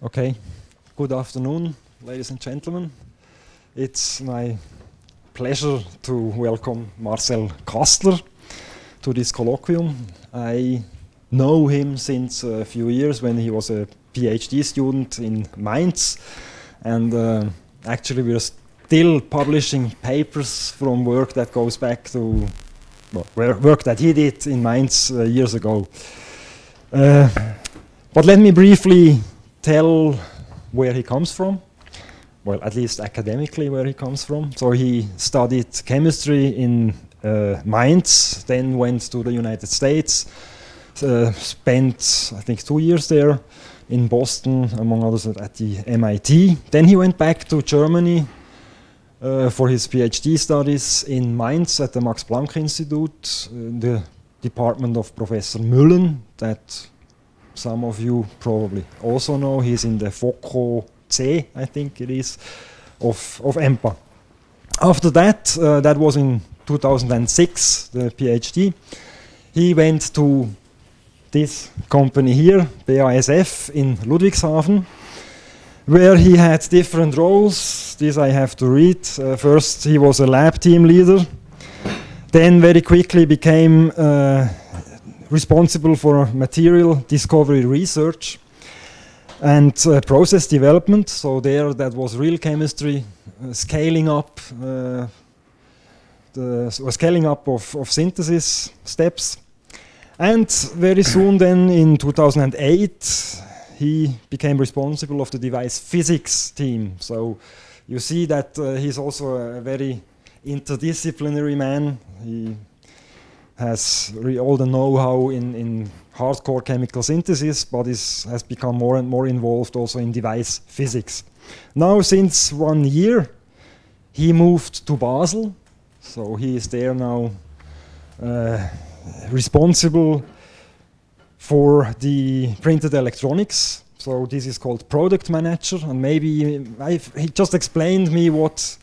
Okay. Good afternoon, ladies and gentlemen. It's my pleasure to welcome Marcel Kastler to this colloquium. I know him since a few years when he was a PhD student in Mainz, and uh, actually we're still publishing papers from work that goes back to well, work that he did in Mainz uh, years ago. Uh, but let me briefly tell where he comes from. Well, at least academically, where he comes from. So he studied chemistry in uh, Mainz, then went to the United States, uh, spent I think two years there in Boston, among others at the MIT. Then he went back to Germany uh, for his PhD studies in Mainz at the Max Planck Institute, uh, the department of Professor Müllen, that some of you probably also know. He's in the FOCO C, I think it is, of, of EMPA. After that, uh, that was in 2006, the PhD, he went to this company here, BASF in Ludwigshafen, where he had different roles. This I have to read. Uh, first, he was a lab team leader, then very quickly became uh, responsible for material discovery research and uh, process development. So there, that was real chemistry, uh, scaling up, uh, the scaling up of, of synthesis steps. And very soon, then in 2008, he became responsible of the device physics team. So you see that uh, he's also a very interdisciplinary man. He has all the know-how in, in hardcore chemical synthesis, but is, has become more and more involved also in device physics. Now, since one year, he moved to Basel, so he is there now uh, responsible for the printed electronics. So this is called product manager, and maybe I've, he just explained me what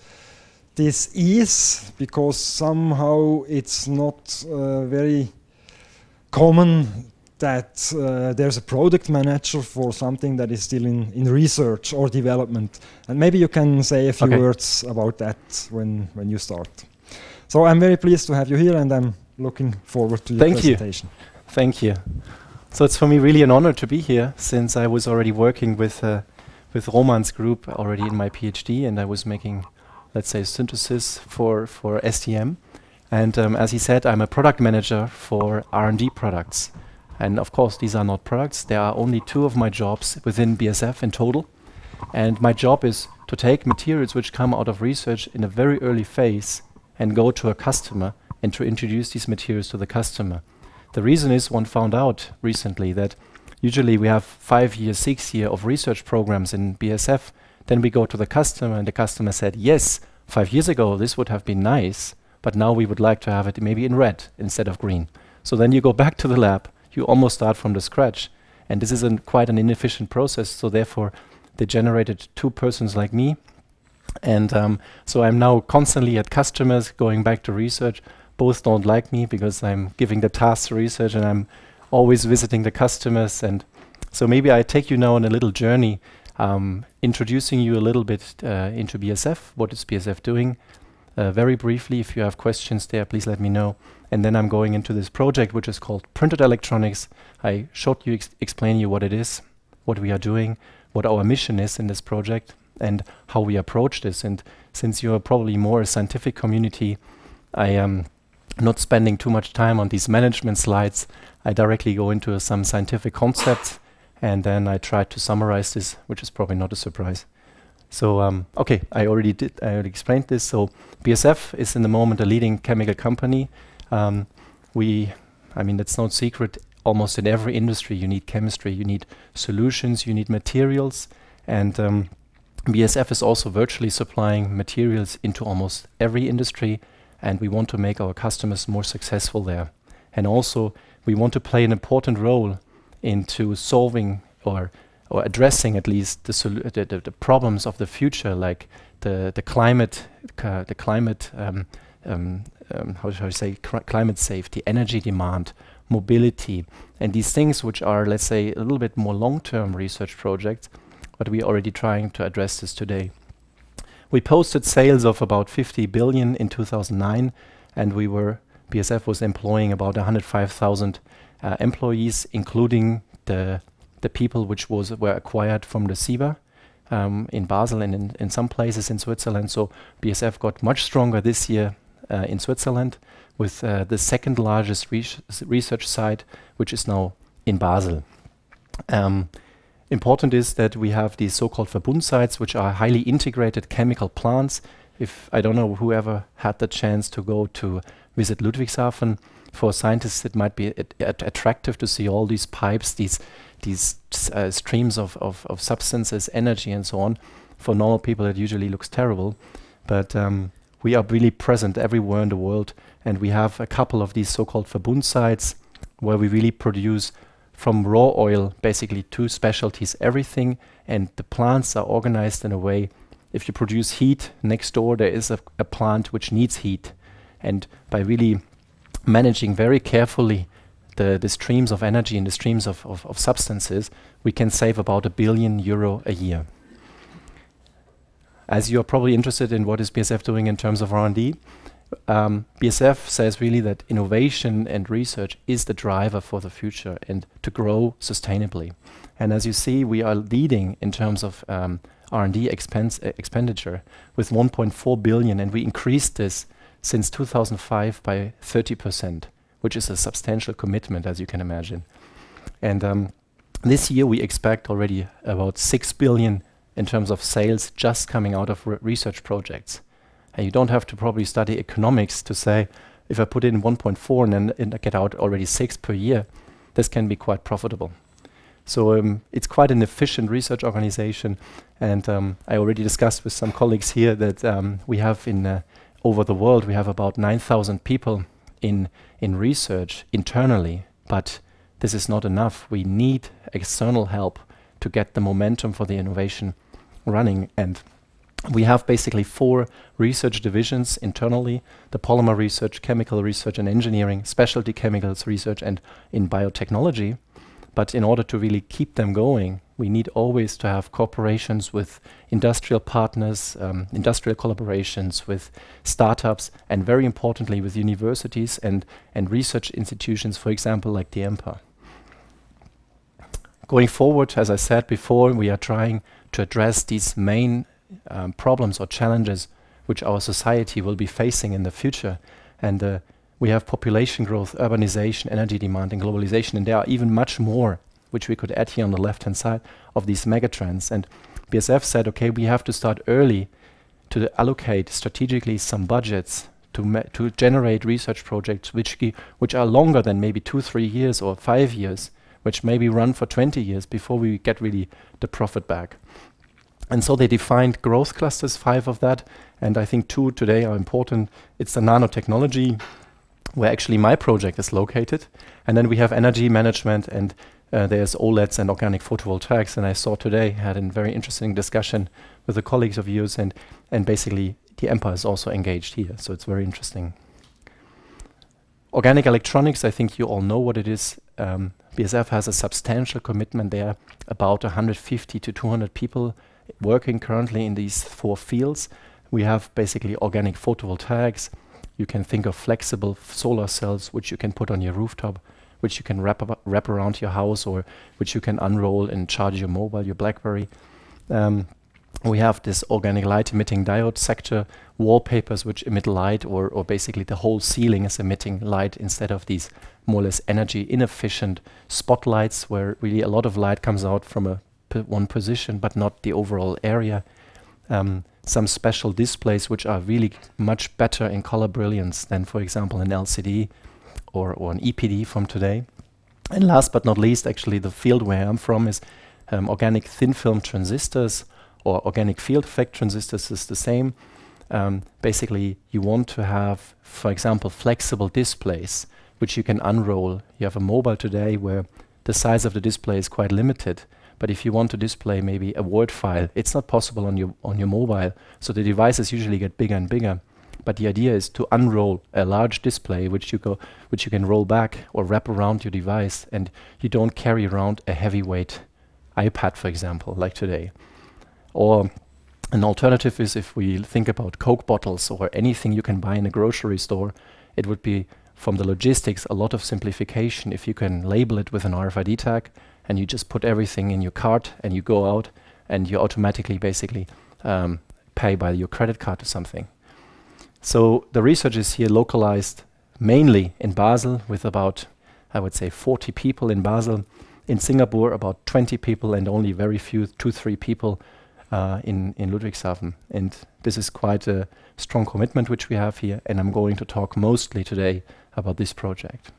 this is because somehow it's not uh, very common that uh, there's a product manager for something that is still in, in research or development. And maybe you can say a few okay. words about that when, when you start. So I'm very pleased to have you here and I'm looking forward to your Thank presentation. You. Thank you. So it's for me really an honor to be here since I was already working with, uh, with Roman's group already in my PhD and I was making let's say, synthesis for, for STM. And um, as he said, I'm a product manager for R&D products. And of course, these are not products. There are only two of my jobs within BASF in total. And my job is to take materials which come out of research in a very early phase and go to a customer and to introduce these materials to the customer. The reason is one found out recently that usually we have five year, six year of research programs in BASF then we go to the customer, and the customer said, yes, five years ago this would have been nice, but now we would like to have it maybe in red instead of green. So then you go back to the lab, you almost start from the scratch. And this is an quite an inefficient process, so therefore they generated two persons like me. And um, so I'm now constantly at customers going back to research. Both don't like me because I'm giving the tasks to research and I'm always visiting the customers. And so maybe I take you now on a little journey um, introducing you a little bit uh, into BASF. What is BASF doing? Uh, very briefly, if you have questions there, please let me know. And then I'm going into this project, which is called Printed Electronics. I short you ex explain you what it is, what we are doing, what our mission is in this project, and how we approach this. And since you are probably more a scientific community, I am not spending too much time on these management slides. I directly go into some scientific concepts and then I tried to summarize this, which is probably not a surprise. So, um, okay, I already did, I already explained this. So, BASF is in the moment a leading chemical company. Um, we, I mean, it's no secret, almost in every industry you need chemistry, you need solutions, you need materials, and um, BASF is also virtually supplying materials into almost every industry, and we want to make our customers more successful there. And also, we want to play an important role into solving or or addressing at least the, the, the, the, problems of the future, like the the climate the climate um, um, um, how should I say climate safety, energy demand, mobility, and these things which are let's say a little bit more long-term research projects. but we're already trying to address this today. We posted sales of about 50 billion in 2009, and we were BASF was employing about 105,000 uh, employees, including the the people which was were acquired from the Ciba um, in Basel and in, in some places in Switzerland. So BASF got much stronger this year uh, in Switzerland with uh, the second largest research site, which is now in Basel. Um, important is that we have these so-called Verbund sites, which are highly integrated chemical plants. If I don't know whoever had the chance to go to visit Ludwigshafen, for scientists it might be attractive to see all these pipes, these these uh, streams of, of, of, substances, energy, and so on. For normal people, it usually looks terrible, but um, we are really present everywhere in the world, and we have a couple of these so-called Verbund sites where we really produce from raw oil basically two specialties everything, and the plants are organized in a way. If you produce heat next door, there is a, a plant which needs heat, and by really managing very carefully the, the streams of energy and the streams of, of, of substances, we can save about a billion euro a year. As you are probably interested in what is BASF doing in terms of R&D, um, BASF says really that innovation and research is the driver for the future and to grow sustainably. And as you see, we are leading in terms of um, R&D expense, uh, expenditure with 1.4 billion, and we increased this since 2005 by 30 percent which is a substantial commitment, as you can imagine. And um, this year we expect already about 6 billion in terms of sales just coming out of re research projects. And you don't have to probably study economics to say, if I put in 1.4 and then I get out already 6 per year, this can be quite profitable. So um, it's quite an efficient research organization. And um, I already discussed with some colleagues here that we have in uh, over the world, we have about 9,000 people in in research internally, but this is not enough. We need external help to get the momentum for the innovation running. And we have basically four research divisions internally the polymer research, chemical research, and engineering, specialty chemicals research, and in biotechnology. But in order to really keep them going, we need always to have cooperations with industrial partners, um, industrial collaborations with startups, and very importantly with universities and, and research institutions, for example, like the EMPA. Going forward, as I said before, we are trying to address these main um, problems or challenges which our society will be facing in the future. And uh, we have population growth, urbanization, energy demand, and globalization, and there are even much more which we could add here on the left-hand side of these megatrends. And BASF said, okay, we have to start early to allocate strategically some budgets to to generate research projects which which are longer than maybe two, three years or five years, which maybe run for 20 years before we get really the profit back. And so they defined growth clusters, five of that, and I think two today are important. It's the nanotechnology, where actually my project is located, and then we have energy management and uh, there's OLEDs and organic photovoltaics. And I saw today, had a very interesting discussion with the colleagues of yours, and, and basically the EMPA is also engaged here. So it's very interesting. Organic electronics, I think you all know what it is. Um, BASF has a substantial commitment there, about 150 to 200 people working currently in these four fields. We have basically organic photovoltaics. You can think of flexible solar cells, which you can put on your rooftop which you can wrap, wrap around your house or which you can unroll and charge your mobile, your BlackBerry. Um, we have this organic light emitting diode sector, wallpapers which emit light, or, or basically the whole ceiling is emitting light instead of these more or less energy inefficient spotlights where really a lot of light comes out from a one position but not the overall area. Um, some special displays which are really much better in color brilliance than, for example, an LCD or, or an EPD from today. And last but not least, actually, the field where I'm from is um, organic thin film transistors or organic field effect transistors is the same. Um, basically, you want to have, for example, flexible displays which you can unroll. You have a mobile today where the size of the display is quite limited. But if you want to display maybe a Word file, it's not possible on your on your mobile. So the devices usually get bigger and bigger. But the idea is to unroll a large display which you go which you can roll back or wrap around your device and you don't carry around a heavyweight iPad for example like today. Or an alternative is if we think about Coke bottles or anything you can buy in a grocery store, it would be from the logistics a lot of simplification if you can label it with an RFID tag and you just put everything in your cart and you go out and you automatically basically um, pay by your credit card or something. So the research is here localized mainly in Basel with about, I would say, 40 people in Basel. In Singapore, about 20 people and only very few, two, three people uh, in, in Ludwigshafen. And this is quite a strong commitment which we have here. And I'm going to talk mostly today about this project.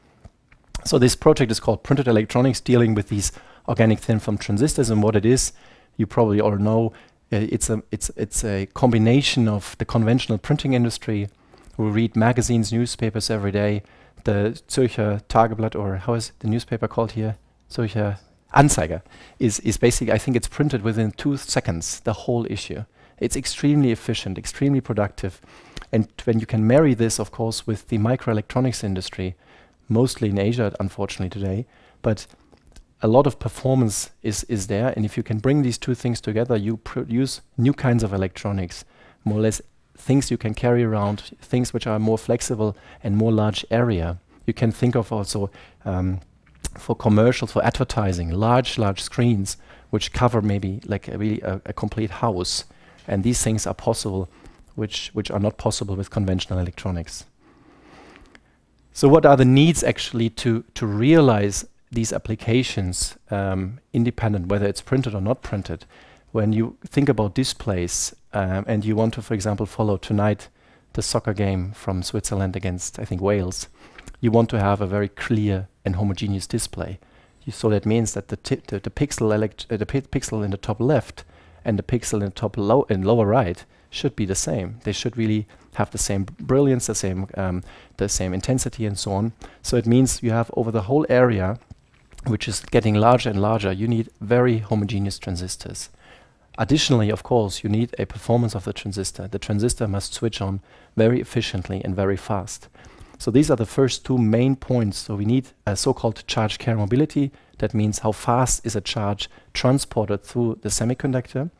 So this project is called Printed Electronics, dealing with these organic thin film transistors. And what it is, you probably all know, Uh, it's a it's it's a combination of the conventional printing industry. We read magazines, newspapers every day. The Zürcher Tageblatt, or how is the newspaper called here? Zürcher Anzeiger is is basically I think it's printed within two seconds. The whole issue. It's extremely efficient, extremely productive, and when you can marry this, of course, with the microelectronics industry, mostly in Asia, unfortunately today, but a lot of performance is, is there. And if you can bring these two things together, you produce new kinds of electronics, more or less things you can carry around, things which are more flexible and more large area. You can think of also um, for commercials, for advertising, large, large screens which cover maybe like a really a, a complete house. And these things are possible, which, which are not possible with conventional electronics. So what are the needs actually to, to realize these applications um, independent, whether it's printed or not printed. When you think about displays um, and you want to, for example, follow tonight the soccer game from Switzerland against, I think, Wales, you want to have a very clear and homogeneous display. You, so that means that the, the, the, pixel uh, the pixel in the top left and the pixel in the top low in lower right should be the same. They should really have the same brilliance, the same um, the same intensity, and so on. So it means you have over the whole area which is getting larger and larger, you need very homogeneous transistors. Additionally, of course, you need a performance of the transistor. The transistor must switch on very efficiently and very fast. So these are the first two main points. So we need a so-called charge carrier mobility. That means how fast is a charge transported through the semiconductor.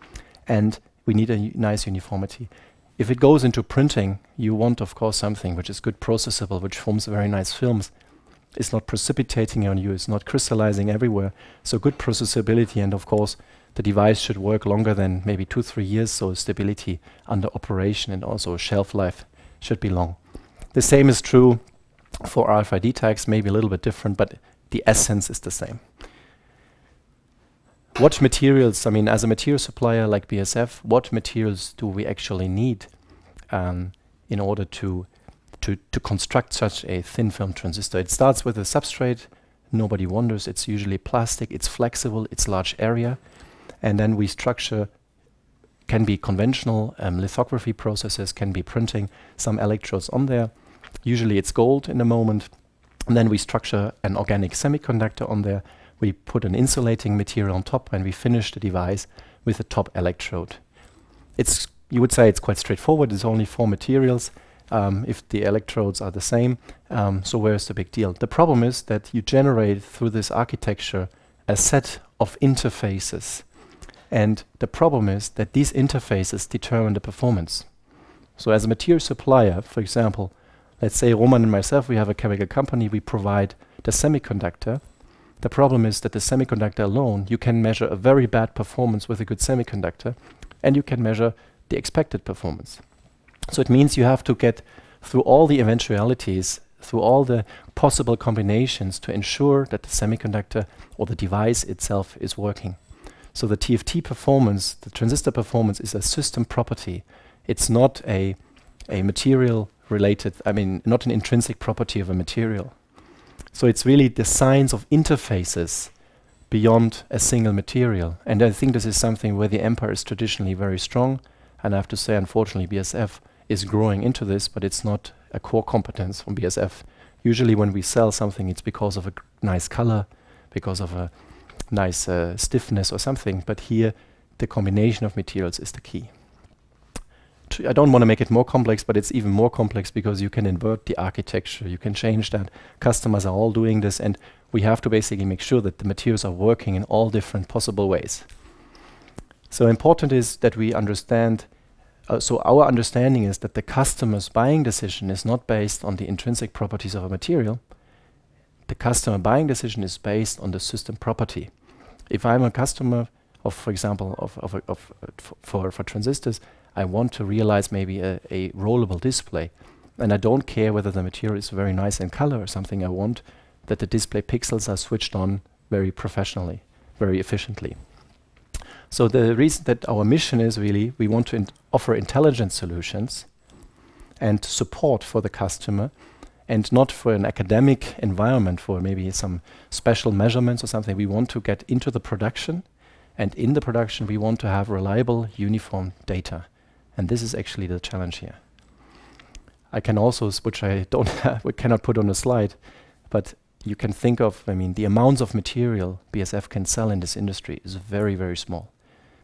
And we need a nice uniformity. If it goes into printing, you want, of course, something which is good processable, which forms very nice films it's not precipitating on you, it's not crystallizing everywhere. So good processability, and of course, the device should work longer than maybe two, three years, so stability under operation and also shelf life should be long. The same is true for RFID tags, maybe a little bit different, but the essence is the same. What materials, I mean, as a material supplier like BASF, what materials do we actually need um, in order to to, to construct such a thin film transistor. It starts with a substrate, nobody wonders, it's usually plastic, it's flexible, it's large area, and then we structure can be conventional um, lithography processes, can be printing some electrodes on there. Usually it's gold in the moment. And then we structure an organic semiconductor on there. We put an insulating material on top and we finish the device with a top electrode. It's you would say it's quite straightforward. It's only four materials um, if the electrodes are the same. Um, so where's the big deal? The problem is that you generate through this architecture a set of interfaces. And the problem is that these interfaces determine the performance. So as a material supplier, for example, let's say Roman and myself, we have a chemical company, we provide the semiconductor. The problem is that the semiconductor alone, you can measure a very bad performance with a good semiconductor, and you can measure the expected performance. So it means you have to get through all the eventualities, through all the possible combinations to ensure that the semiconductor or the device itself is working. So the TFT performance, the transistor performance is a system property. It's not a, a material related, I mean, not an intrinsic property of a material. So it's really the science of interfaces beyond a single material. And I think this is something where the EMPA is traditionally very strong. And I have to say, unfortunately, BASF is growing into this, but it's not a core competence from BASF. Usually, when we sell something, it's because of a nice color, because of a nice uh, stiffness or something. But here, the combination of materials is the key. I don't want to make it more complex, but it's even more complex because you can invert the architecture, you can change that. Customers are all doing this, and we have to basically make sure that the materials are working in all different possible ways. So important is that we understand. Uh, so our understanding is that the customer's buying decision is not based on the intrinsic properties of a material. The customer buying decision is based on the system property. If I'm a customer of, for example, of, of, of for, for transistors, I want to realize maybe a, a rollable display. And I don't care whether the material is very nice in color or something. I want that the display pixels are switched on very professionally, very efficiently. So the reason that our mission is really we want to offer intelligent solutions and support for the customer and not for an academic environment for maybe some special measurements or something. We want to get into the production and in the production we want to have reliable uniform data. And this is actually the challenge here. I can also, which I don't have, we cannot put on a slide, but you can think of, I mean, the amounts of material BASF can sell in this industry is very, very small.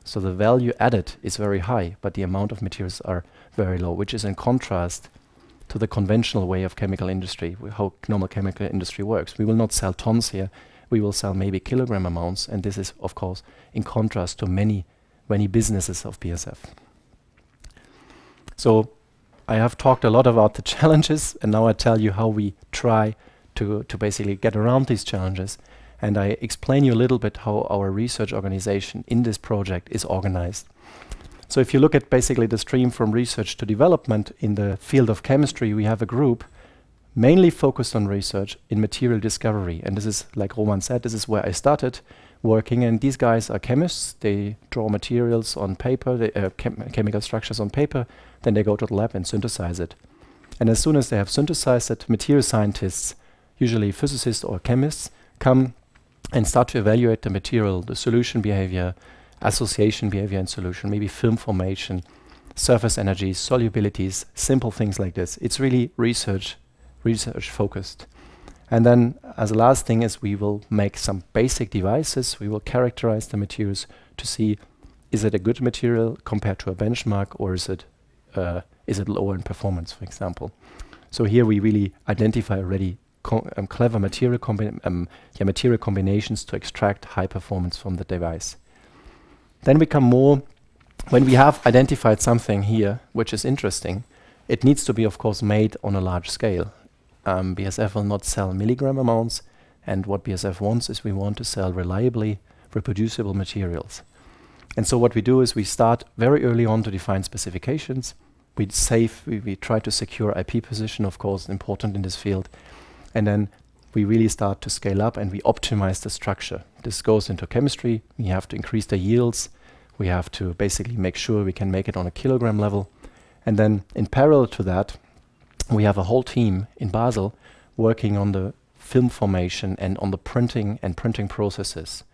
So the value added is very high, but the amount of materials are very low, which is in contrast to the conventional way of chemical industry, how normal chemical industry works. We will not sell tons here, we will sell maybe kilogram amounts, and this is, of course, in contrast to many, many businesses of BASF. So I have talked a lot about the challenges, and now I tell you how we try to, to basically get around these challenges. And I explain you a little bit how our research organization in this project is organized. So if you look at basically the stream from research to development in the field of chemistry, we have a group mainly focused on research in material discovery. And this is, like Roman said, this is where I started working. And these guys are chemists. They draw materials on paper, they, uh, chem chemical structures on paper. Then they go to the lab and synthesize it. And as soon as they have synthesized it, material scientists, usually physicists or chemists, come and start to evaluate the material, the solution behavior, association behavior in solution, maybe film formation, surface energies, solubilities, simple things like this. It's really research, research focused. And then as a last thing is we will make some basic devices. We will characterize the materials to see is it a good material compared to a benchmark or is it uh, is it lower in performance, for example. So here we really identify already um, clever material, um, yeah, material combinations to extract high performance from the device. Then we come more, when we have identified something here which is interesting, it needs to be of course made on a large scale. Um, BASF will not sell milligram amounts and what BASF wants is we want to sell reliably reproducible materials. And so what we do is we start very early on to define specifications. We save, we, we try to secure IP position, of course, important in this field. And then we really start to scale up and we optimize the structure. This goes into chemistry. We have to increase the yields. We have to basically make sure we can make it on a kilogram level. And then in parallel to that, we have a whole team in Basel working on the film formation and on the printing and printing processes.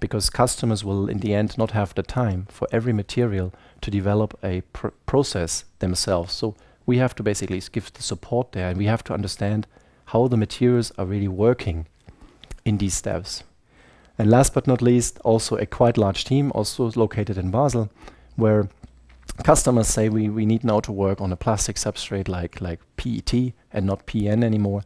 Because customers will in the end not have the time for every material to develop a pr process themselves. So we have to basically give the support there and we have to understand how the materials are really working in these steps. And last but not least, also a quite large team, also located in Basel, where customers say we, we need now to work on a plastic substrate like, like PET and not PN anymore.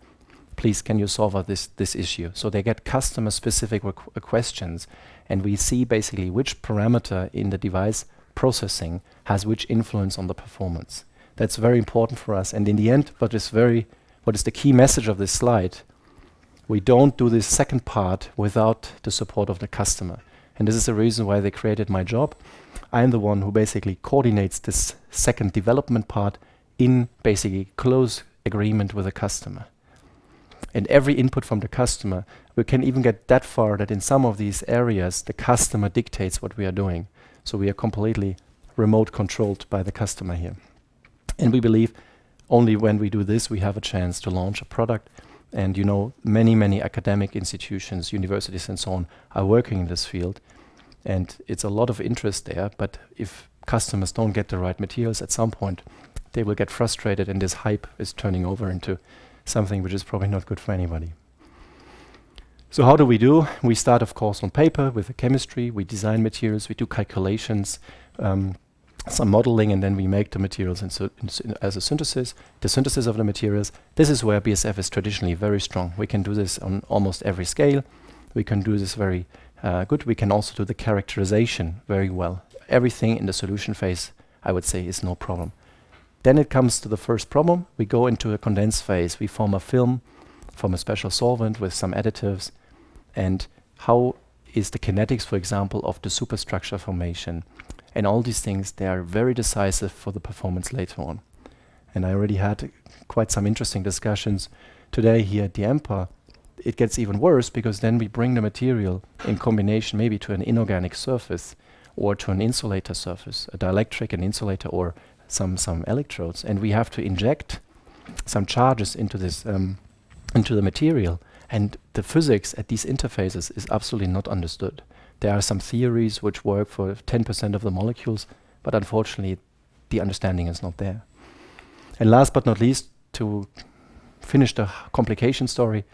Please, can you solve this, this issue? So they get customer specific uh, questions, and we see basically which parameter in the device processing has which influence on the performance. That's very important for us. And in the end, what is very what is the key message of this slide? We don't do this second part without the support of the customer. And this is the reason why they created my job. I'm the one who basically coordinates this second development part in basically close agreement with the customer. And every input from the customer, we can even get that far that in some of these areas, the customer dictates what we are doing. So we are completely remote controlled by the customer here. And we believe only when we do this we have a chance to launch a product. And you know, many, many academic institutions, universities and so on are working in this field. And it's a lot of interest there, but if customers don't get the right materials at some point, they will get frustrated and this hype is turning over into something which is probably not good for anybody. So how do we do? We start, of course, on paper with the chemistry. We design materials. We do calculations. Um, some modeling, and then we make the materials in in as a synthesis, the synthesis of the materials. This is where BASF is traditionally very strong. We can do this on almost every scale. We can do this very uh, good. We can also do the characterization very well. Everything in the solution phase, I would say, is no problem. Then it comes to the first problem. We go into a condensed phase. We form a film from a special solvent with some additives. And how is the kinetics, for example, of the superstructure formation? And all these things, they are very decisive for the performance later on. And I already had quite some interesting discussions today here at the EMPA. It gets even worse because then we bring the material in combination maybe to an inorganic surface or to an insulator surface, a dielectric, an insulator, or some some electrodes, and we have to inject some charges into this um, into the material. And the physics at these interfaces is absolutely not understood. There are some theories which work for 10% of the molecules, but unfortunately, the understanding is not there. And last but not least, to finish the complication story,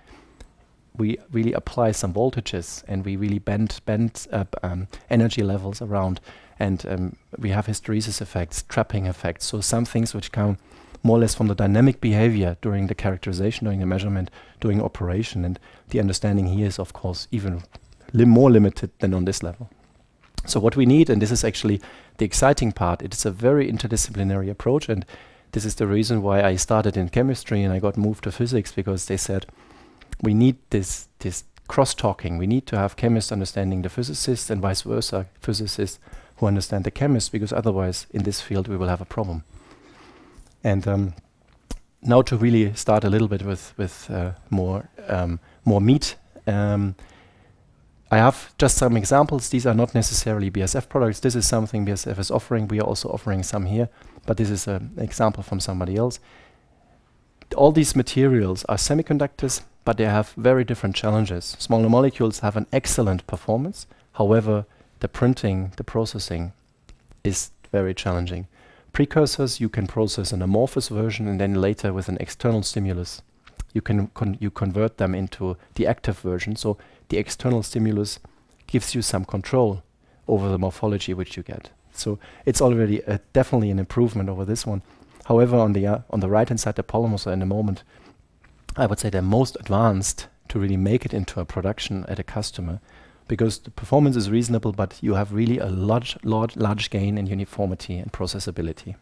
we really apply some voltages and we really bend bend up um, energy levels around and um, we have hysteresis effects, trapping effects. So some things which come more or less from the dynamic behavior during the characterization, during the measurement, during operation. And the understanding here is, of course, even li more limited than on this level. So what we need, and this is actually the exciting part, it is a very interdisciplinary approach. And this is the reason why I started in chemistry and I got moved to physics because they said we need this, this cross-talking. We need to have chemists understanding the physicists and vice versa, physicists who understand the chemists, because otherwise in this field we will have a problem. And um, now to really start a little bit with with uh, more um, more meat. Um, I have just some examples. These are not necessarily BASF products. This is something BASF is offering. We are also offering some here, but this is an example from somebody else. All these materials are semiconductors, but they have very different challenges. Smaller molecules have an excellent performance. However, the printing, the processing is very challenging. Precursors you can process an amorphous version and then later with an external stimulus you can con you convert them into the active version. So the external stimulus gives you some control over the morphology which you get. So it's already definitely an improvement over this one. However, on the uh, on the right hand side, the polymers are in the moment, I would say they're most advanced to really make it into a production at a customer because the performance is reasonable, but you have really a large, large, large gain in uniformity and processability.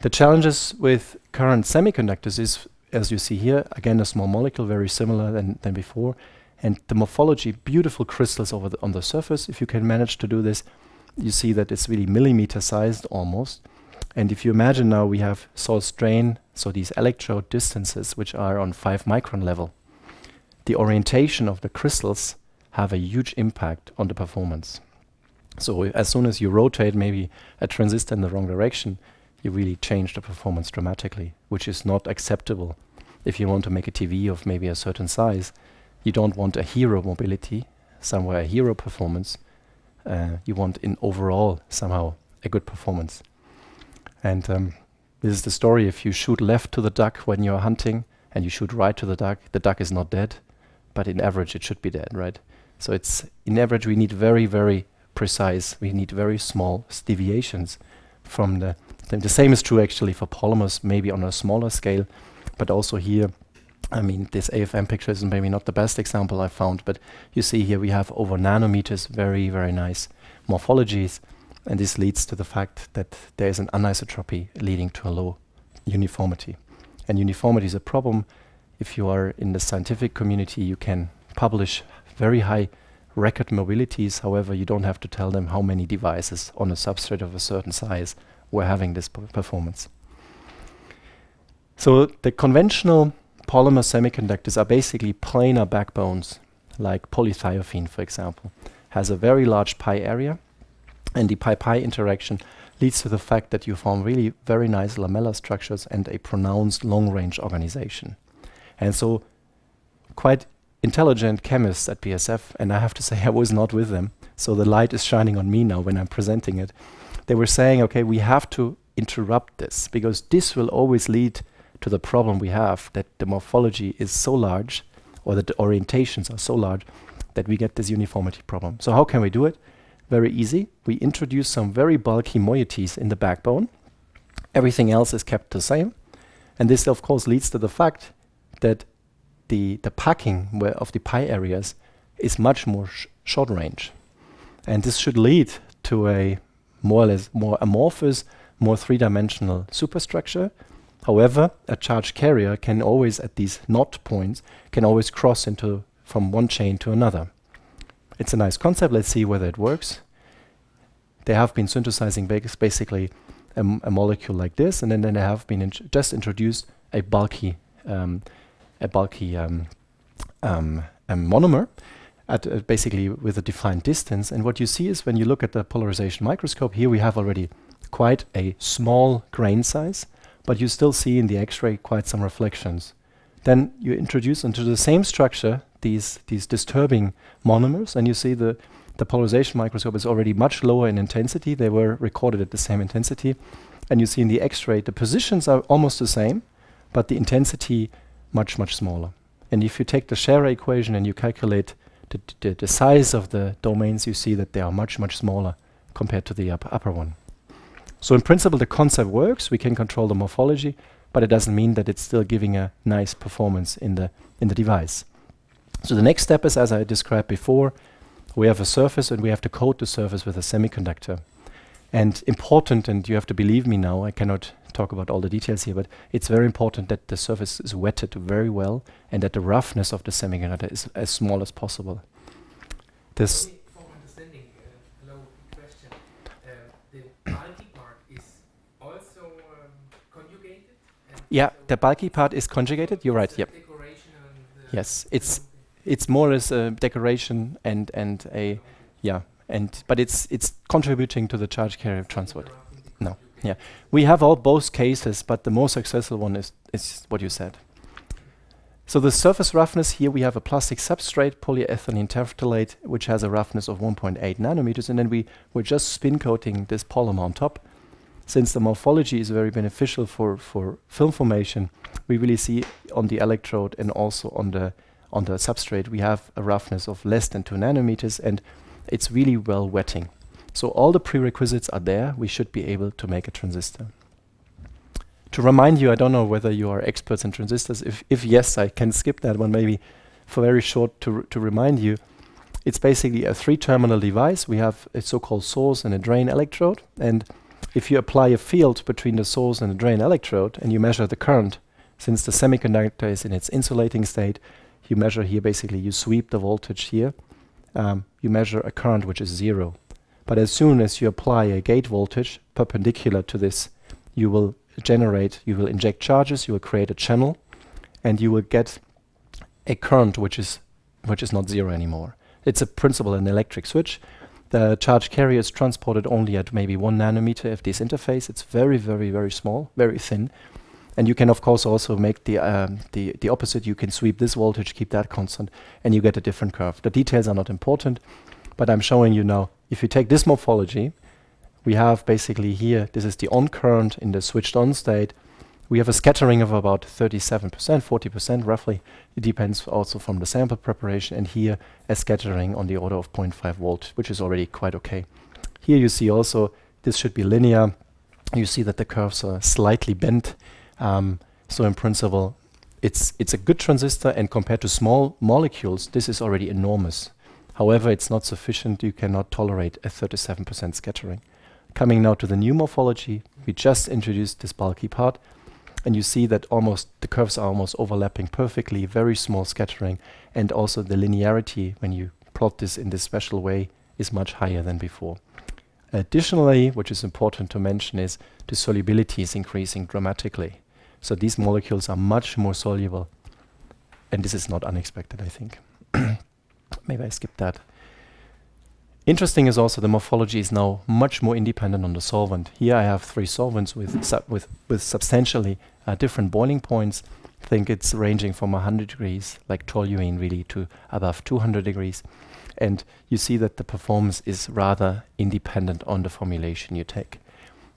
The challenges with current semiconductors is, as you see here, again a small molecule, very similar than, than before, and the morphology, beautiful crystals over the on the surface. If you can manage to do this, you see that it's really millimeter sized almost. And if you imagine now we have source drain, so these electrode distances which are on 5 micron level, the orientation of the crystals have a huge impact on the performance. So as soon as you rotate maybe a transistor in the wrong direction, you really change the performance dramatically, which is not acceptable. If you want to make a TV of maybe a certain size, you don't want a hero mobility, somewhere a hero performance. Uh, you want in overall somehow a good performance. And um, this is the story. If you shoot left to the duck when you're hunting and you shoot right to the duck, the duck is not dead, but in average it should be dead, right? So it's in average we need very very precise. We need very small deviations from the. the same is true actually for polymers, maybe on a smaller scale, but also here. I mean, this AFM picture is maybe not the best example I found, but you see here we have over nanometers very very nice morphologies, and this leads to the fact that there is an anisotropy leading to a low uniformity. And uniformity is a problem. If you are in the scientific community, you can publish very high record mobilities. However, you don't have to tell them how many devices on a substrate of a certain size were having this performance. So the conventional polymer semiconductors are basically planar backbones, like polythiophene, for example, has a very large pi area, and the pi-pi interaction leads to the fact that you form really very nice lamellar structures and a pronounced long-range organization. And so quite intelligent chemists at BASF, and I have to say I was not with them, so the light is shining on me now when I'm presenting it. They were saying, okay, we have to interrupt this because this will always lead to the problem we have that the morphology is so large or that the orientations are so large that we get this uniformity problem. So how can we do it? Very easy. We introduce some very bulky moieties in the backbone. Everything else is kept the same. And this, of course, leads to the fact that the, the packing of the pi areas is much more sh short range. And this should lead to a more or less more amorphous, more three-dimensional superstructure. However, a charge carrier can always, at these knot points, can always cross into from one chain to another. It's a nice concept. Let's see whether it works. They have been synthesizing basically a, a, molecule like this, and then, then they have been int just introduced a bulky, um, a bulky um, um, monomer at uh, basically with a defined distance. And what you see is when you look at the polarization microscope, here we have already quite a small grain size, but you still see in the X-ray quite some reflections. Then you introduce into the same structure these these disturbing monomers, and you see the the polarization microscope is already much lower in intensity. They were recorded at the same intensity, and you see in the X-ray the positions are almost the same, but the intensity much much smaller. And if you take the Scherrer equation and you calculate the, the, the, size of the domains, you see that they are much, much smaller compared to the up upper one. So in principle, the concept works. We can control the morphology, but it doesn't mean that it's still giving a nice performance in the, in the device. So the next step is, as I described before, we have a surface and we have to coat the surface with a semiconductor. And important, and you have to believe me now, I cannot talk about all the details here, but it's very important that the surface is wetted very well and that the roughness of the semiconductor is as small as possible. This for understanding, uh, hello, question. Uh, the bulky part is also um, conjugated? Yeah, the bulky part is conjugated, you're right, yep. Yes, it's it's more as a decoration and and a yeah and but it's it's contributing to the charge carrier transport. No. Yeah, we have all both cases, but the more successful one is, is what you said. So the surface roughness here, we have a plastic substrate, polyethylene terephthalate, which has a roughness of 1.8 nanometers, and then we, we're just spin coating this polymer on top. Since the morphology is very beneficial for, for film formation, we really see on the electrode and also on the, on the substrate, we have a roughness of less than 2 nanometers, and it's really well wetting. So all the prerequisites are there. We should be able to make a transistor. To remind you, I don't know whether you are experts in transistors. If, if yes, I can skip that one maybe for very short to, to remind you. It's basically a three-terminal device. We have a so-called source and a drain electrode. And if you apply a field between the source and the drain electrode and you measure the current, since the semiconductor is in its insulating state, you measure here basically, you sweep the voltage here. Um, you measure a current which is zero. But as soon as you apply a gate voltage perpendicular to this, you will generate, you will inject charges, you will create a channel, and you will get a current which is which is not zero anymore. It's a principle in electric switch. The charge carrier is transported only at maybe one nanometer this interface. It's very, very, very small, very thin. And you can, of course, also make the, um, the, the opposite. You can sweep this voltage, keep that constant, and you get a different curve. The details are not important, but I'm showing you now if you take this morphology, we have basically here, this is the on current in the switched on state. We have a scattering of about 37%, 40% roughly. It depends also from the sample preparation. And here a scattering on the order of 0.5 volt, which is already quite okay. Here you see also this should be linear. You see that the curves are slightly bent. Um, so in principle, it's, it's a good transistor and compared to small molecules, this is already enormous. However, it's not sufficient. You cannot tolerate a 37% scattering. Coming now to the new morphology, we just introduced this bulky part, and you see that almost the curves are almost overlapping perfectly, very small scattering, and also the linearity when you plot this in this special way is much higher than before. Additionally, which is important to mention is the solubility is increasing dramatically. So these molecules are much more soluble, and this is not unexpected, I think. Maybe I skipped that. Interesting is also the morphology is now much more independent on the solvent. Here I have three solvents with with with substantially uh, different boiling points. I think it's ranging from 100 degrees, like toluene, really, to above 200 degrees. And you see that the performance is rather independent on the formulation you take.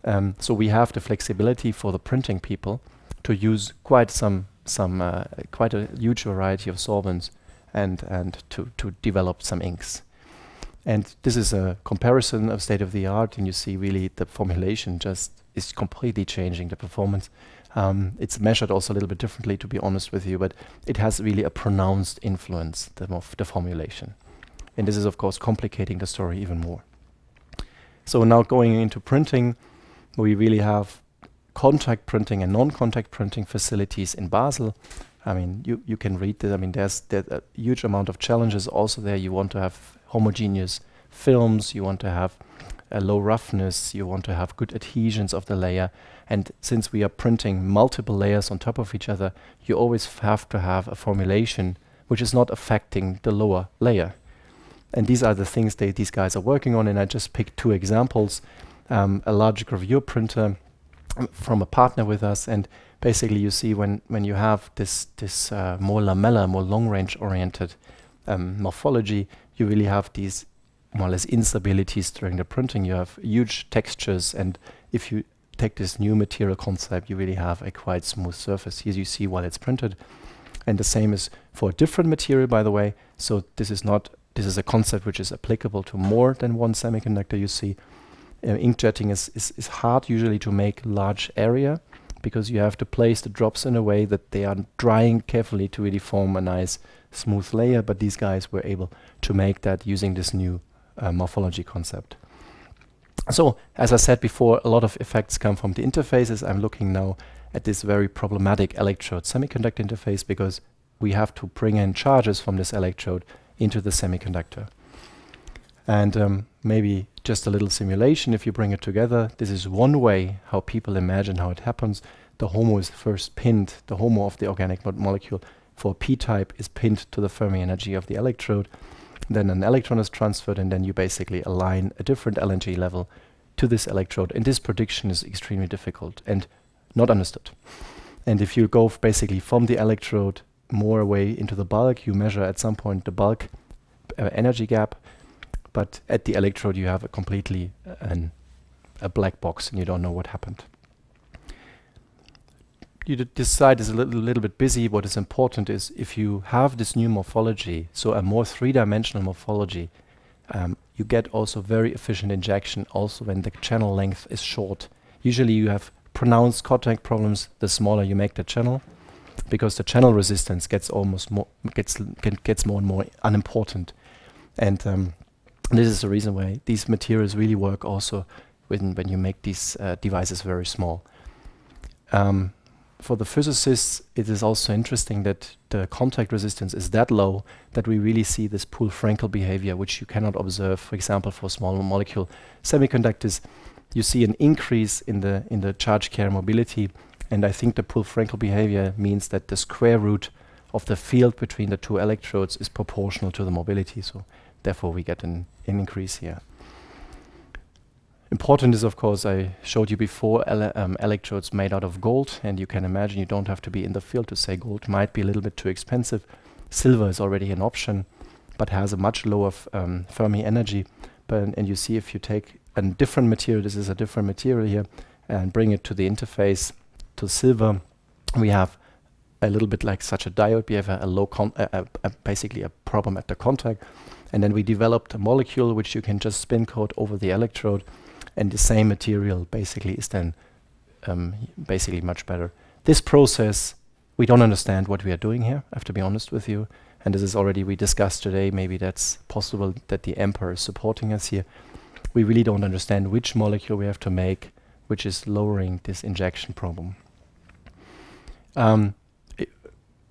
Um, so we have the flexibility for the printing people to use quite some some uh, quite a huge variety of solvents and, and to, to develop some inks. And this is a comparison of state of the art, and you see really the formulation just is completely changing the performance. Um, it's measured also a little bit differently, to be honest with you, but it has really a pronounced influence, the, of the formulation. And this is, of course, complicating the story even more. So now going into printing, we really have contact printing and non-contact printing facilities in Basel. I mean, you, you can read this. I mean, there's, there's a huge amount of challenges also there. You want to have homogeneous films, you want to have a low roughness, you want to have good adhesions of the layer. And since we are printing multiple layers on top of each other, you always have to have a formulation which is not affecting the lower layer. And these are the things that these guys are working on. And I just picked two examples. Um, a large gravure printer um, from a partner with us. And basically you see when, when you have this, this uh, more lamellar, more long range oriented um, morphology, you really have these more or less instabilities during the printing. You have huge textures, and if you take this new material concept, you really have a quite smooth surface. Here you see while it's printed. And the same is for a different material, by the way. So this is not this is a concept which is applicable to more than one semiconductor. You see, uh, inkjetting is, is is hard usually to make large area because you have to place the drops in a way that they are drying carefully to really form a nice smooth layer. But these guys were able to make that using this new uh, morphology concept. So, as I said before, a lot of effects come from the interfaces. I'm looking now at this very problematic electrode semiconductor interface because we have to bring in charges from this electrode into the semiconductor. And um, maybe just a little simulation if you bring it together. This is one way how people imagine how it happens. The HOMO is first pinned, the HOMO of the organic mo molecule for p-type is pinned to the Fermi energy of the electrode. Then an electron is transferred, and then you basically align a different LNG level to this electrode. And this prediction is extremely difficult and not understood. And if you go basically from the electrode more away into the bulk, you measure at some point the bulk uh, energy gap, but at the electrode you have a completely uh, an, a black box and you don't know what happened you this side is a little, little bit busy. What is important is if you have this new morphology, so a more three-dimensional morphology, um, you get also very efficient injection also when the channel length is short. Usually you have pronounced contact problems the smaller you make the channel because the channel resistance gets almost more gets gets more and more unimportant. And um, this is the reason why these materials really work also when when you make these uh, devices very small. Um, for the physicists, it is also interesting that the contact resistance is that low that we really see this Poole-Frenkel behavior, which you cannot observe, for example, for small molecule semiconductors. You see an increase in the in the charge carrier mobility, and I think the Poole-Frenkel behavior means that the square root of the field between the two electrodes is proportional to the mobility. So therefore, we get an, an increase here. Important is, of course, I showed you before ele um, electrodes made out of gold, and you can imagine you don't have to be in the field to say gold might be a little bit too expensive. Silver is already an option, but has a much lower um, Fermi energy. But and you see if you take a different material, this is a different material here, and bring it to the interface to silver, we have a little bit like such a diode. We have a, a low, a, a basically a problem at the contact, and then we developed a molecule which you can just spin coat over the electrode and the same material basically is then um, basically much better. This process, we don't understand what we are doing here, I have to be honest with you. And this is already we discussed today, maybe that's possible that the EMPA is supporting us here. We really don't understand which molecule we have to make, which is lowering this injection problem. Um,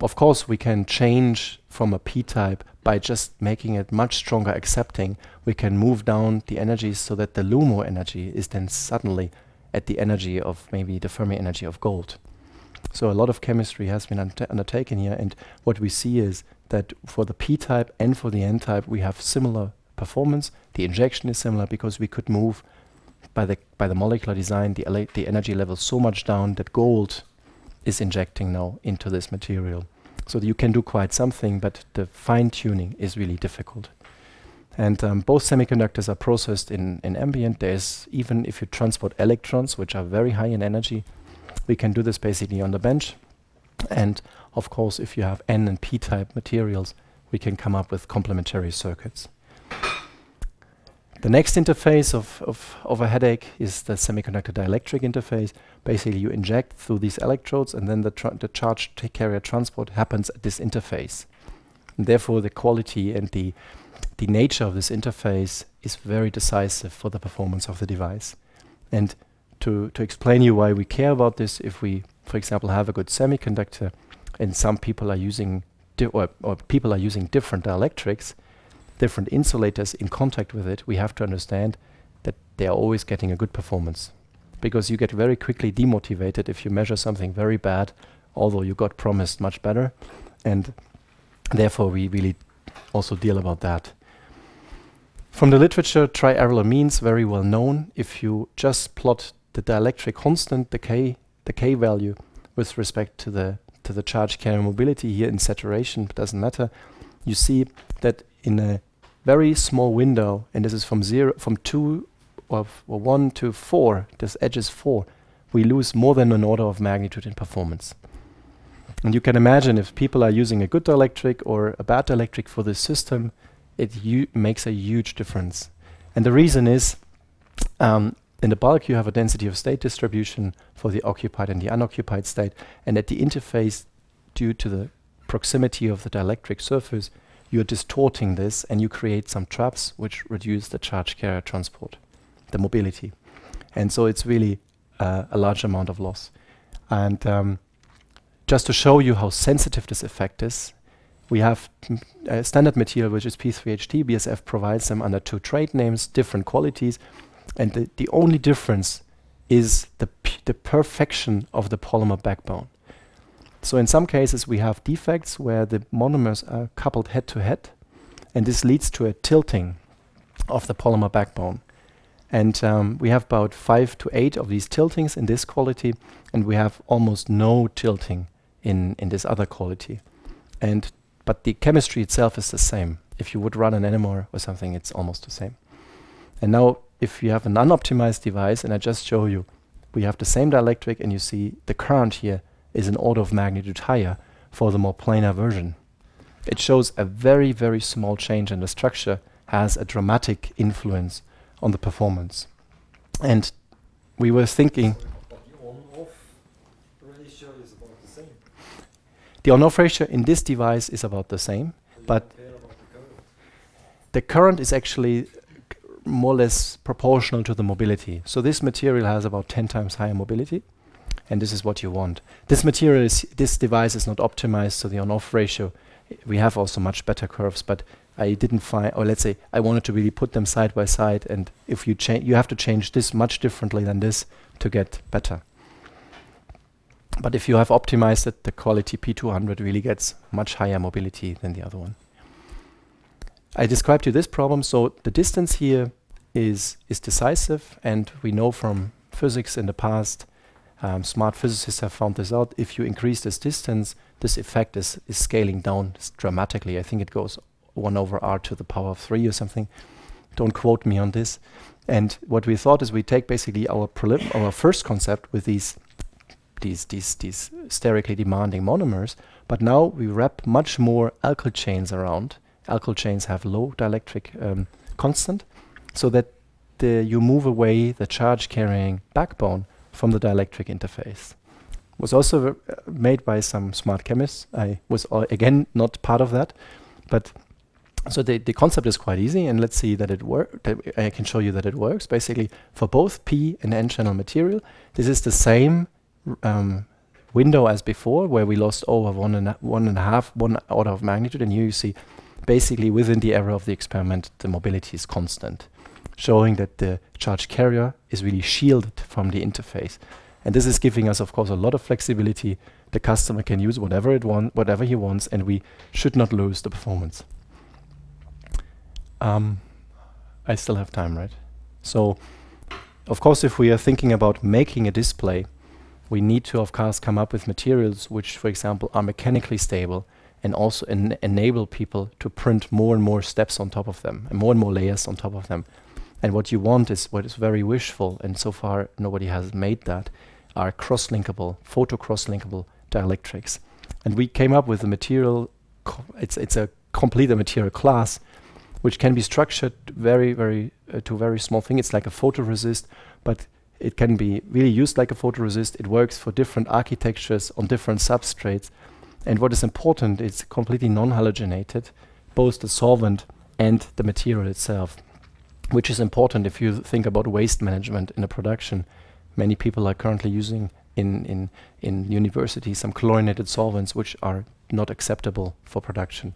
of course, we can change from a p-type by just making it much stronger accepting. We can move down the energies so that the LUMO energy is then suddenly at the energy of maybe the Fermi energy of gold. So a lot of chemistry has been undertaken here, and what we see is that for the p-type and for the n-type, we have similar performance. The injection is similar because we could move by the by the molecular design the the energy level so much down that gold is injecting now into this material. So you can do quite something, but the fine tuning is really difficult. And um, both semiconductors are processed in, in ambient. There's even if you transport electrons, which are very high in energy, we can do this basically on the bench. And of course, if you have N and P type materials, we can come up with complementary circuits. The next interface of, of, of a headache is the semiconductor dielectric interface. Basically, you inject through these electrodes, and then the, the charge carrier transport happens at this interface. And therefore, the quality and the the nature of this interface is very decisive for the performance of the device. And to, to explain you why we care about this, if we, for example, have a good semiconductor and some people are using or, or people are using different dielectrics, different insulators in contact with it, we have to understand that they are always getting a good performance. Because you get very quickly demotivated if you measure something very bad, although you got promised much better. And therefore, we really also deal about that. From the literature, triarylamines very well known. If you just plot the dielectric constant, the k, the k value, with respect to the to the charge carrier mobility here in saturation, doesn't matter. You see that in a very small window, and this is from zero, from two, or, or one to four. This edge is four. We lose more than an order of magnitude in performance. And you can imagine if people are using a good dielectric or a bad dielectric for this system, it makes a huge difference. And the reason is, um, in the bulk you have a density of state distribution for the occupied and the unoccupied state, and at the interface, due to the proximity of the dielectric surface, you're distorting this and you create some traps which reduce the charge carrier transport, the mobility. And so it's really uh, a large amount of loss. And um, just to show you how sensitive this effect is, we have a standard material which is P3HT. BASF provides them under two trade names, different qualities, and the, the only difference is the, the perfection of the polymer backbone. So in some cases we have defects where the monomers are coupled head to head, and this leads to a tilting of the polymer backbone. And um, we have about five to eight of these tiltings in this quality, and we have almost no tilting in, in this other quality. And but the chemistry itself is the same. If you would run an NMR or something, it's almost the same. And now, if you have an unoptimized device, and I just show you, we have the same dielectric, and you see the current here is an order of magnitude higher for the more planar version. It shows a very, very small change in the structure has a dramatic influence on the performance. And we were thinking The on-off ratio in this device is about the same, but the current is actually more or less proportional to the mobility. So this material has about 10 times higher mobility, and this is what you want. This material is, this device is not optimized, so the on-off ratio, we have also much better curves, but I didn't find, or let's say, I wanted to really put them side by side, and if you change, you have to change this much differently than this to get better. But if you have optimized it, the quality P200 really gets much higher mobility than the other one. I described you this problem, so the distance here is, is decisive, and we know from physics in the past, um, smart physicists have found this out, if you increase this distance, this effect is, is scaling down dramatically. I think it goes 1 over r to the power of 3 or something. Don't quote me on this. And what we thought is we take basically our, our first concept with these these, these, these sterically demanding monomers, but now we wrap much more alkyl chains around. Alkyl chains have low dielectric um, constant, so that the, you move away the charge carrying backbone from the dielectric interface. Was also uh, made by some smart chemists. I was again not part of that, but so the, the concept is quite easy, and let's see that it works. I can show you that it works. Basically, for both P and N channel material, this is the same um, window as before, where we lost over one and, a, one and a half, one order of magnitude. And here you see basically within the error of the experiment, the mobility is constant, showing that the charge carrier is really shielded from the interface. And this is giving us, of course, a lot of flexibility. The customer can use whatever it want, whatever he wants, and we should not lose the performance. Um, I still have time, right? So, of course, if we are thinking about making a display, we need to, of course, come up with materials which, for example, are mechanically stable and also en enable people to print more and more steps on top of them and more and more layers on top of them. And what you want is what is very wishful, and so far nobody has made that, are cross-linkable, photo cross-linkable dielectrics. And we came up with a material, it's, it's a complete material class, which can be structured very, very, uh, to very small thing. It's like a photoresist, but it can be really used like a photoresist. It works for different architectures on different substrates. And what is important, it's completely non-halogenated, both the solvent and the material itself, which is important if you think about waste management in a production. Many people are currently using in, in, in universities some chlorinated solvents which are not acceptable for production.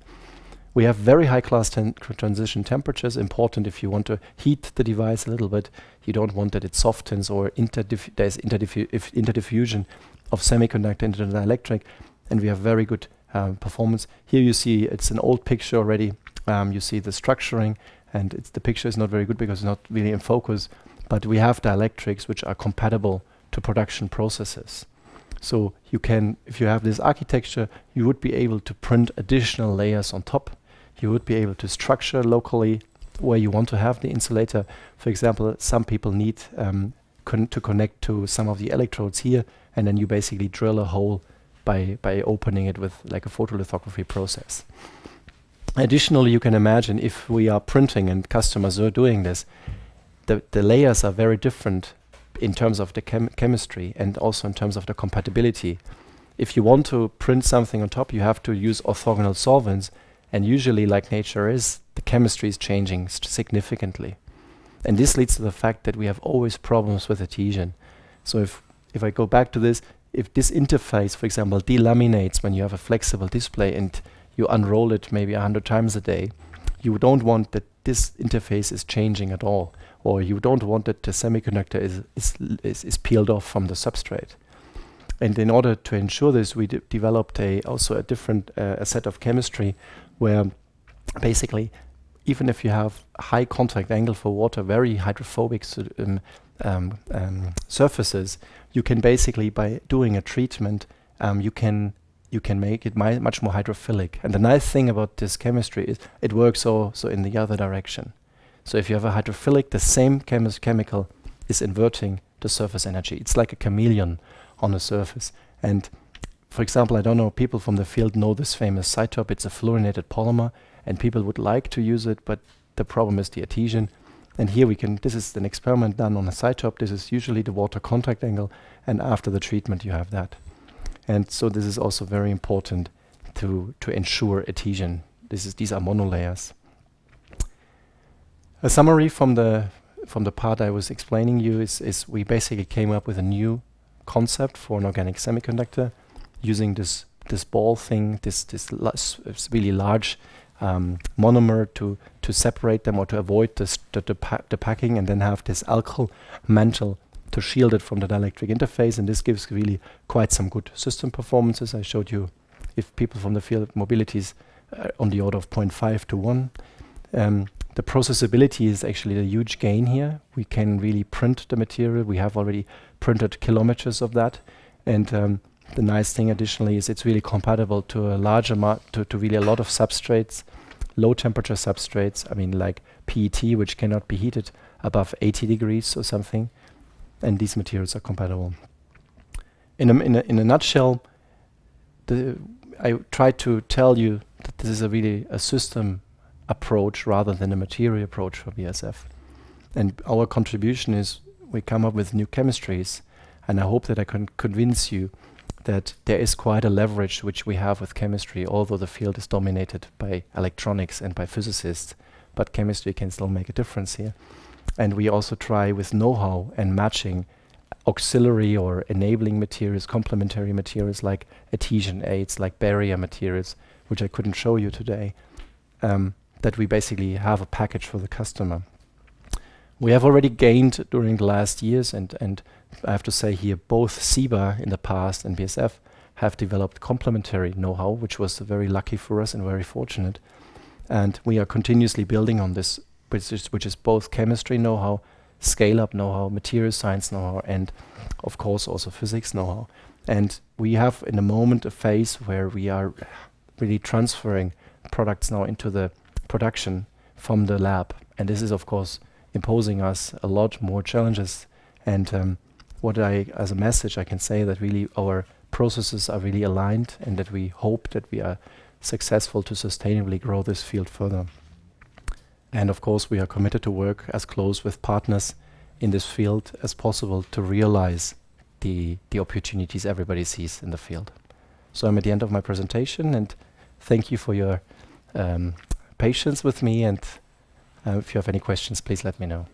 We have very high glass transition temperatures, important if you want to heat the device a little bit. You don't want that it softens or interdif there's interdiffu interdiffusion of semiconductor into the dielectric, and we have very good um, performance. Here you see it's an old picture already. Um, you see the structuring, and the picture is not very good because it's not really in focus, but we have dielectrics which are compatible to production processes. So you can, if you have this architecture, you would be able to print additional layers on top you would be able to structure locally where you want to have the insulator. For example, some people need um, con to connect to some of the electrodes here, and then you basically drill a hole by, by opening it with like a photolithography process. Additionally, you can imagine if we are printing and customers are doing this, the, the layers are very different in terms of the chem chemistry and also in terms of the compatibility. If you want to print something on top, you have to use orthogonal solvents and usually, like nature is, the chemistry is changing significantly. And this leads to the fact that we have always problems with adhesion. So if, if I go back to this, if this interface, for example, delaminates when you have a flexible display and you unroll it maybe a hundred times a day, you don't want that this interface is changing at all, or you don't want that the semiconductor is, is, is, is peeled off from the substrate. And in order to ensure this, we developed a also a different uh, a set of chemistry where basically even if you have high contact angle for water, very hydrophobic um, um, um, surfaces, you can basically by doing a treatment, um, you can you can make it much more hydrophilic. And the nice thing about this chemistry is it works also in the other direction. So if you have a hydrophilic, the same chemi chemical is inverting the surface energy. It's like a chameleon on a surface. And for example, I don't know, people from the field know this famous Cytop. It's a fluorinated polymer, and people would like to use it, but the problem is the adhesion. And here we can, this is an experiment done on a Cytop. This is usually the water contact angle, and after the treatment you have that. And so this is also very important to, to ensure adhesion. This is, these are monolayers. A summary from the, from the part I was explaining you is, is we basically came up with a new concept for an organic semiconductor using this this ball thing, this this really large um, monomer to to separate them or to avoid the, the, pa the, packing, and then have this alkyl mantle to shield it from the dielectric interface. And this gives really quite some good system performances. I showed you if people from the field mobilities uh, on the order of 0.5 to 1. Um, the processability is actually a huge gain here. We can really print the material. We have already printed kilometers of that, and um, the nice thing additionally is it's really compatible to a large amount, to, to really a lot of substrates, low temperature substrates. I mean, like PET, which cannot be heated above 80 degrees or something. And these materials are compatible. In a, in a, in a nutshell, the, I tried to tell you that this is a really a system approach rather than a material approach for BASF. And our contribution is we come up with new chemistries, and I hope that I can convince you that there is quite a leverage which we have with chemistry, although the field is dominated by electronics and by physicists, but chemistry can still make a difference here. And we also try with know-how and matching auxiliary or enabling materials, complementary materials like adhesion aids, like barrier materials, which I couldn't show you today, um, that we basically have a package for the customer. We have already gained during the last years and, I have to say here, both Ciba in the past and BASF have developed complementary know-how, which was very lucky for us and very fortunate. And we are continuously building on this, which is, which is both chemistry know-how, scale-up know-how, material science know-how, and of course also physics know-how. And we have in the moment a phase where we are really transferring products now into the production from the lab. And this is of course imposing us a lot more challenges and um, what I, as a message, I can say that really our processes are really aligned and that we hope that we are successful to sustainably grow this field further. And of course, we are committed to work as close with partners in this field as possible to realize the, the opportunities everybody sees in the field. So I'm at the end of my presentation and thank you for your um, patience with me, and Uh, if you have any questions, please let me know.